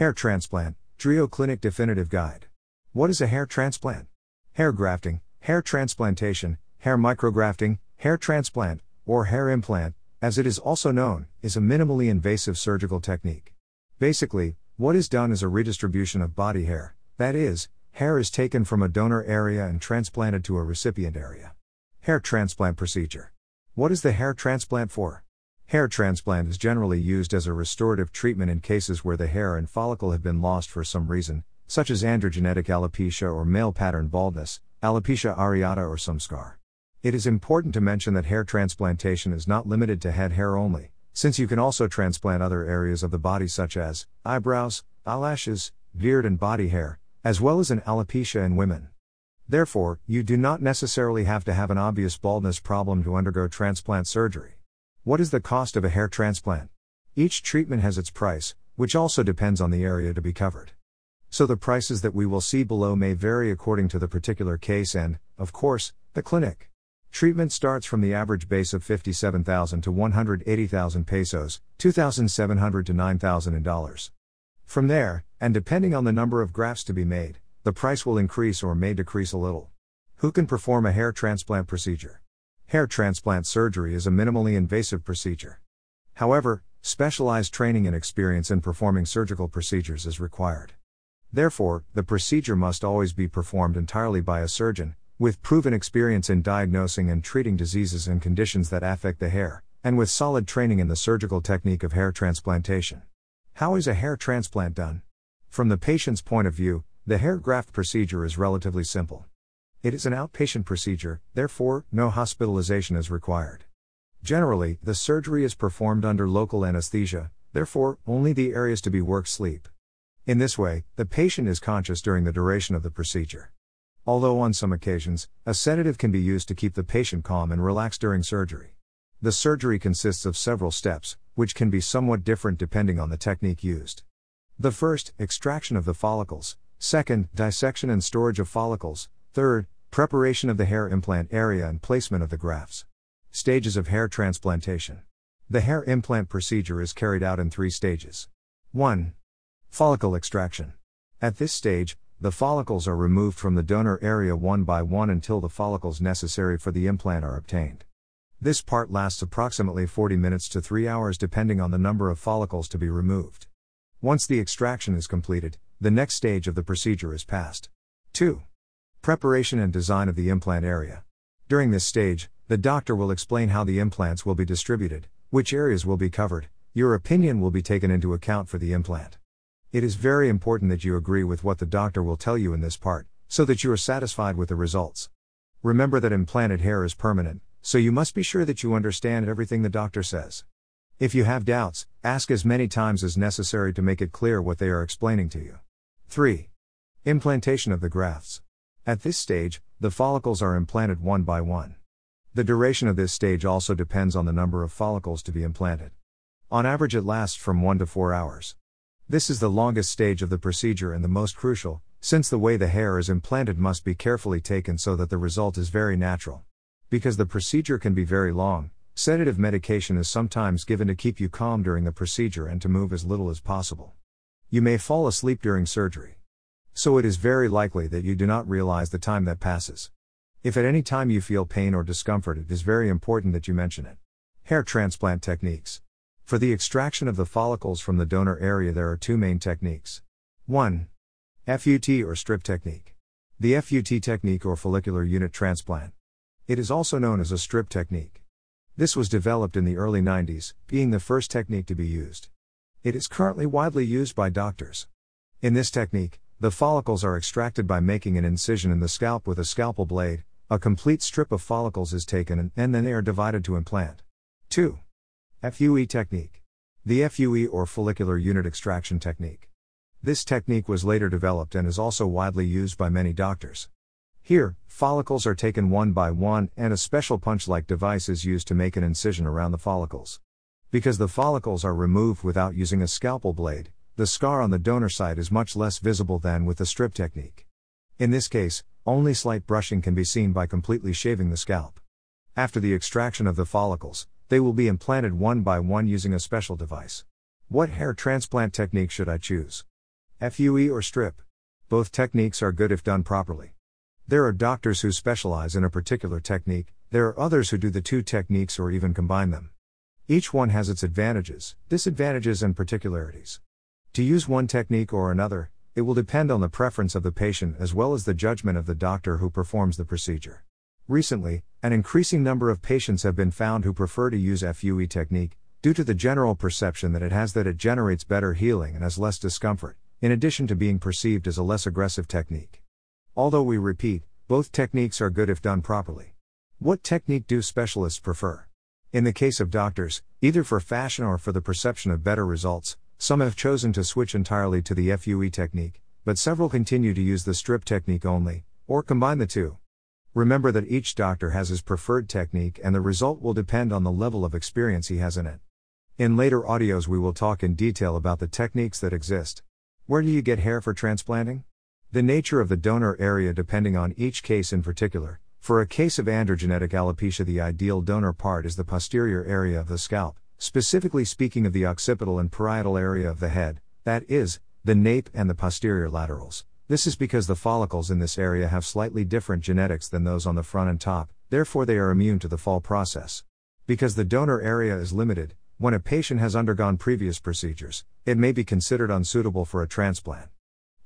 Hair transplant, Drio Clinic Definitive Guide. What is a hair transplant? Hair grafting, hair transplantation, hair micrografting, hair transplant, or hair implant, as it is also known, is a minimally invasive surgical technique. Basically, what is done is a redistribution of body hair, that is, hair is taken from a donor area and transplanted to a recipient area. Hair transplant procedure. What is the hair transplant for? Hair transplant is generally used as a restorative treatment in cases where the hair and follicle have been lost for some reason, such as androgenetic alopecia or male pattern baldness, alopecia areata, or some scar. It is important to mention that hair transplantation is not limited to head hair only, since you can also transplant other areas of the body such as eyebrows, eyelashes, beard, and body hair, as well as in alopecia in women. Therefore, you do not necessarily have to have an obvious baldness problem to undergo transplant surgery. What is the cost of a hair transplant? Each treatment has its price, which also depends on the area to be covered. So the prices that we will see below may vary according to the particular case and, of course, the clinic. Treatment starts from the average base of 57,000 to 180,000 pesos, 2,700 to 9,000 in dollars. From there, and depending on the number of grafts to be made, the price will increase or may decrease a little. Who can perform a hair transplant procedure? Hair transplant surgery is a minimally invasive procedure. However, specialized training and experience in performing surgical procedures is required. Therefore, the procedure must always be performed entirely by a surgeon, with proven experience in diagnosing and treating diseases and conditions that affect the hair, and with solid training in the surgical technique of hair transplantation. How is a hair transplant done? From the patient's point of view, the hair graft procedure is relatively simple. It is an outpatient procedure, therefore, no hospitalization is required. Generally, the surgery is performed under local anesthesia, therefore, only the areas to be worked sleep. In this way, the patient is conscious during the duration of the procedure. Although on some occasions, a sedative can be used to keep the patient calm and relaxed during surgery. The surgery consists of several steps, which can be somewhat different depending on the technique used. The first, extraction of the follicles. Second, dissection and storage of follicles. Third, preparation of the hair implant area and placement of the grafts. Stages of hair transplantation. The hair implant procedure is carried out in three stages. 1. Follicle extraction. At this stage, the follicles are removed from the donor area one by one until the follicles necessary for the implant are obtained. This part lasts approximately 40 minutes to 3 hours depending on the number of follicles to be removed. Once the extraction is completed, the next stage of the procedure is passed. 2. Preparation and design of the implant area. During this stage, the doctor will explain how the implants will be distributed, which areas will be covered, your opinion will be taken into account for the implant. It is very important that you agree with what the doctor will tell you in this part, so that you are satisfied with the results. Remember that implanted hair is permanent, so you must be sure that you understand everything the doctor says. If you have doubts, ask as many times as necessary to make it clear what they are explaining to you. 3. Implantation of the grafts. At this stage, the follicles are implanted one by one. The duration of this stage also depends on the number of follicles to be implanted. On average, it lasts from 1 to 4 hours. This is the longest stage of the procedure and the most crucial, since the way the hair is implanted must be carefully taken so that the result is very natural. Because the procedure can be very long, sedative medication is sometimes given to keep you calm during the procedure and to move as little as possible. You may fall asleep during surgery. So it is very likely that you do not realize the time that passes. If at any time you feel pain or discomfort, it is very important that you mention it. Hair transplant techniques. For the extraction of the follicles from the donor area, there are two main techniques. 1. FUT or strip technique. The FUT technique or follicular unit transplant. It is also known as a strip technique. This was developed in the early 90s, being the first technique to be used. It is currently widely used by doctors. In this technique, the follicles are extracted by making an incision in the scalp with a scalpel blade, a complete strip of follicles is taken and, then they are divided to implant. 2. FUE technique. The FUE or follicular unit extraction technique. This technique was later developed and is also widely used by many doctors. Here, follicles are taken one by one and a special punch like device is used to make an incision around the follicles. Because the follicles are removed without using a scalpel blade, the scar on the donor side is much less visible than with the strip technique. In this case, only slight brushing can be seen by completely shaving the scalp. After the extraction of the follicles, they will be implanted one by one using a special device. What hair transplant technique should I choose? FUE or strip. Both techniques are good if done properly. There are doctors who specialize in a particular technique, there are others who do the two techniques or even combine them. Each one has its advantages, disadvantages, and particularities. To use one technique or another, it will depend on the preference of the patient as well as the judgment of the doctor who performs the procedure. Recently, an increasing number of patients have been found who prefer to use FUE technique, due to the general perception that it has that it generates better healing and has less discomfort, in addition to being perceived as a less aggressive technique. Although we repeat, both techniques are good if done properly. What technique do specialists prefer? In the case of doctors, either for fashion or for the perception of better results, some have chosen to switch entirely to the FUE technique, but several continue to use the strip technique only, or combine the two. Remember that each doctor has his preferred technique and the result will depend on the level of experience he has in it. In later audios, we will talk in detail about the techniques that exist. Where do you get hair for transplanting? The nature of the donor area depending on each case in particular. For a case of androgenetic alopecia, the ideal donor part is the posterior area of the scalp, specifically speaking of the occipital and parietal area of the head, that is, the nape and the posterior laterals. This is because the follicles in this area have slightly different genetics than those on the front and top, therefore, they are immune to the fall process. Because the donor area is limited, when a patient has undergone previous procedures, it may be considered unsuitable for a transplant.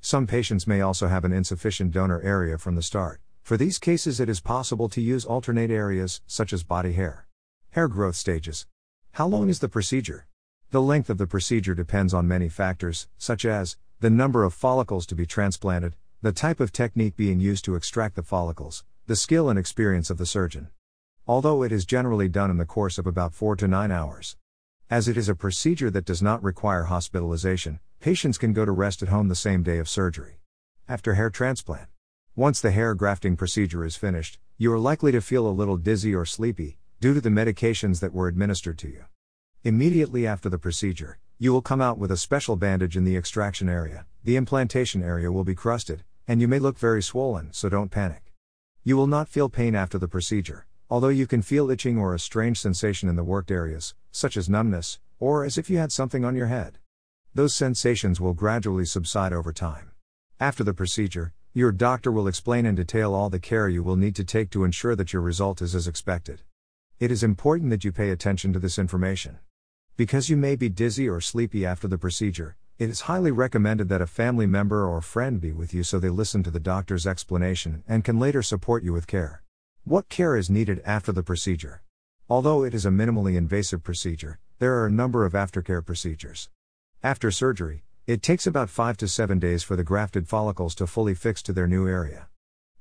Some patients may also have an insufficient donor area from the start. For these cases, it is possible to use alternate areas, such as body hair. Hair growth stages. How long is the procedure? The length of the procedure depends on many factors, such as the number of follicles to be transplanted, the type of technique being used to extract the follicles, the skill and experience of the surgeon. Although it is generally done in the course of about 4 to 9 hours. As it is a procedure that does not require hospitalization, patients can go to rest at home the same day of surgery. After hair transplant. Once the hair grafting procedure is finished, you are likely to feel a little dizzy or sleepy, due to the medications that were administered to you. Immediately after the procedure, you will come out with a special bandage in the extraction area. The implantation area will be crusted, and you may look very swollen, so don't panic. You will not feel pain after the procedure, although you can feel itching or a strange sensation in the worked areas, such as numbness, or as if you had something on your head. Those sensations will gradually subside over time. After the procedure, your doctor will explain in detail all the care you will need to take to ensure that your result is as expected. It is important that you pay attention to this information. Because you may be dizzy or sleepy after the procedure, it is highly recommended that a family member or friend be with you so they listen to the doctor's explanation and can later support you with care. What care is needed after the procedure? Although it is a minimally invasive procedure, there are a number of aftercare procedures. After surgery, it takes about 5 to 7 days for the grafted follicles to fully fix to their new area.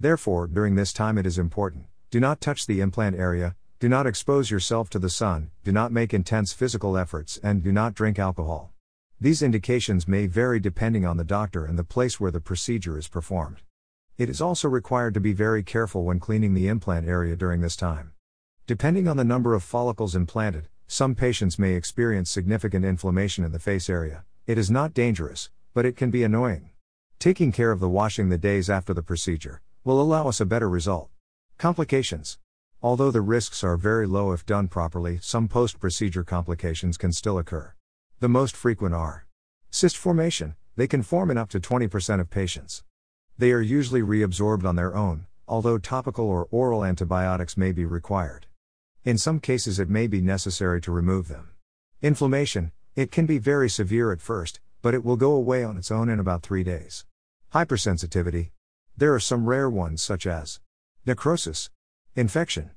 Therefore, during this time, it is important do not touch the implant area, do not expose yourself to the sun, do not make intense physical efforts, and do not drink alcohol. These indications may vary depending on the doctor and the place where the procedure is performed. It is also required to be very careful when cleaning the implant area during this time. Depending on the number of follicles implanted, some patients may experience significant inflammation in the face area. It is not dangerous, but it can be annoying. Taking care of the washing the days after the procedure will allow us a better result. Complications Although the risks are very low if done properly, some post procedure complications can still occur. The most frequent are cyst formation, they can form in up to 20% of patients. They are usually reabsorbed on their own, although topical or oral antibiotics may be required. In some cases, it may be necessary to remove them. Inflammation, it can be very severe at first, but it will go away on its own in about three days. Hypersensitivity. There are some rare ones, such as necrosis, infection.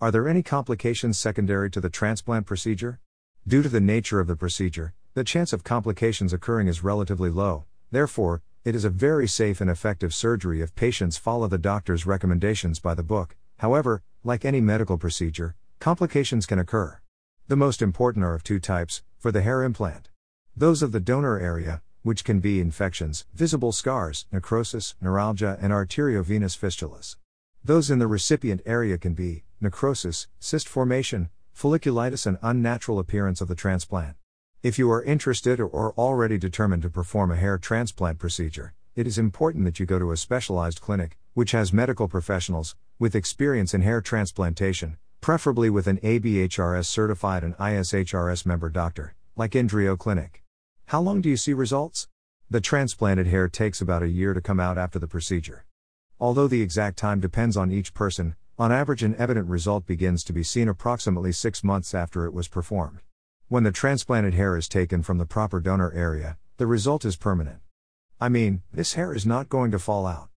Are there any complications secondary to the transplant procedure? Due to the nature of the procedure, the chance of complications occurring is relatively low, therefore, it is a very safe and effective surgery if patients follow the doctor's recommendations by the book. However, like any medical procedure, complications can occur. The most important are of two types for the hair implant. Those of the donor area, which can be infections, visible scars, necrosis, neuralgia, and arteriovenous fistulas. Those in the recipient area can be necrosis, cyst formation, folliculitis, and unnatural appearance of the transplant. If you are interested or are already determined to perform a hair transplant procedure, it is important that you go to a specialized clinic, which has medical professionals with experience in hair transplantation, preferably with an ABHRS certified and ISHRS member doctor, like Indrio Clinic. How long do you see results? The transplanted hair takes about a year to come out after the procedure. Although the exact time depends on each person, on average, an evident result begins to be seen approximately six months after it was performed. When the transplanted hair is taken from the proper donor area, the result is permanent. I mean, this hair is not going to fall out.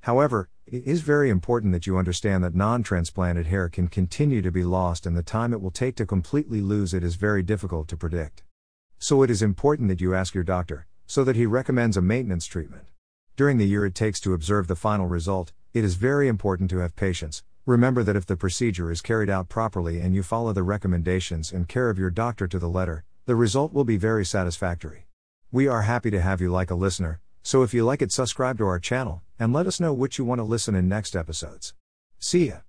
However, it is very important that you understand that non transplanted hair can continue to be lost, and the time it will take to completely lose it is very difficult to predict. So, it is important that you ask your doctor, so that he recommends a maintenance treatment. During the year it takes to observe the final result, it is very important to have patience. Remember that if the procedure is carried out properly and you follow the recommendations and care of your doctor to the letter, the result will be very satisfactory. We are happy to have you like a listener, so if you like it, subscribe to our channel and let us know which you want to listen in next episodes. See ya.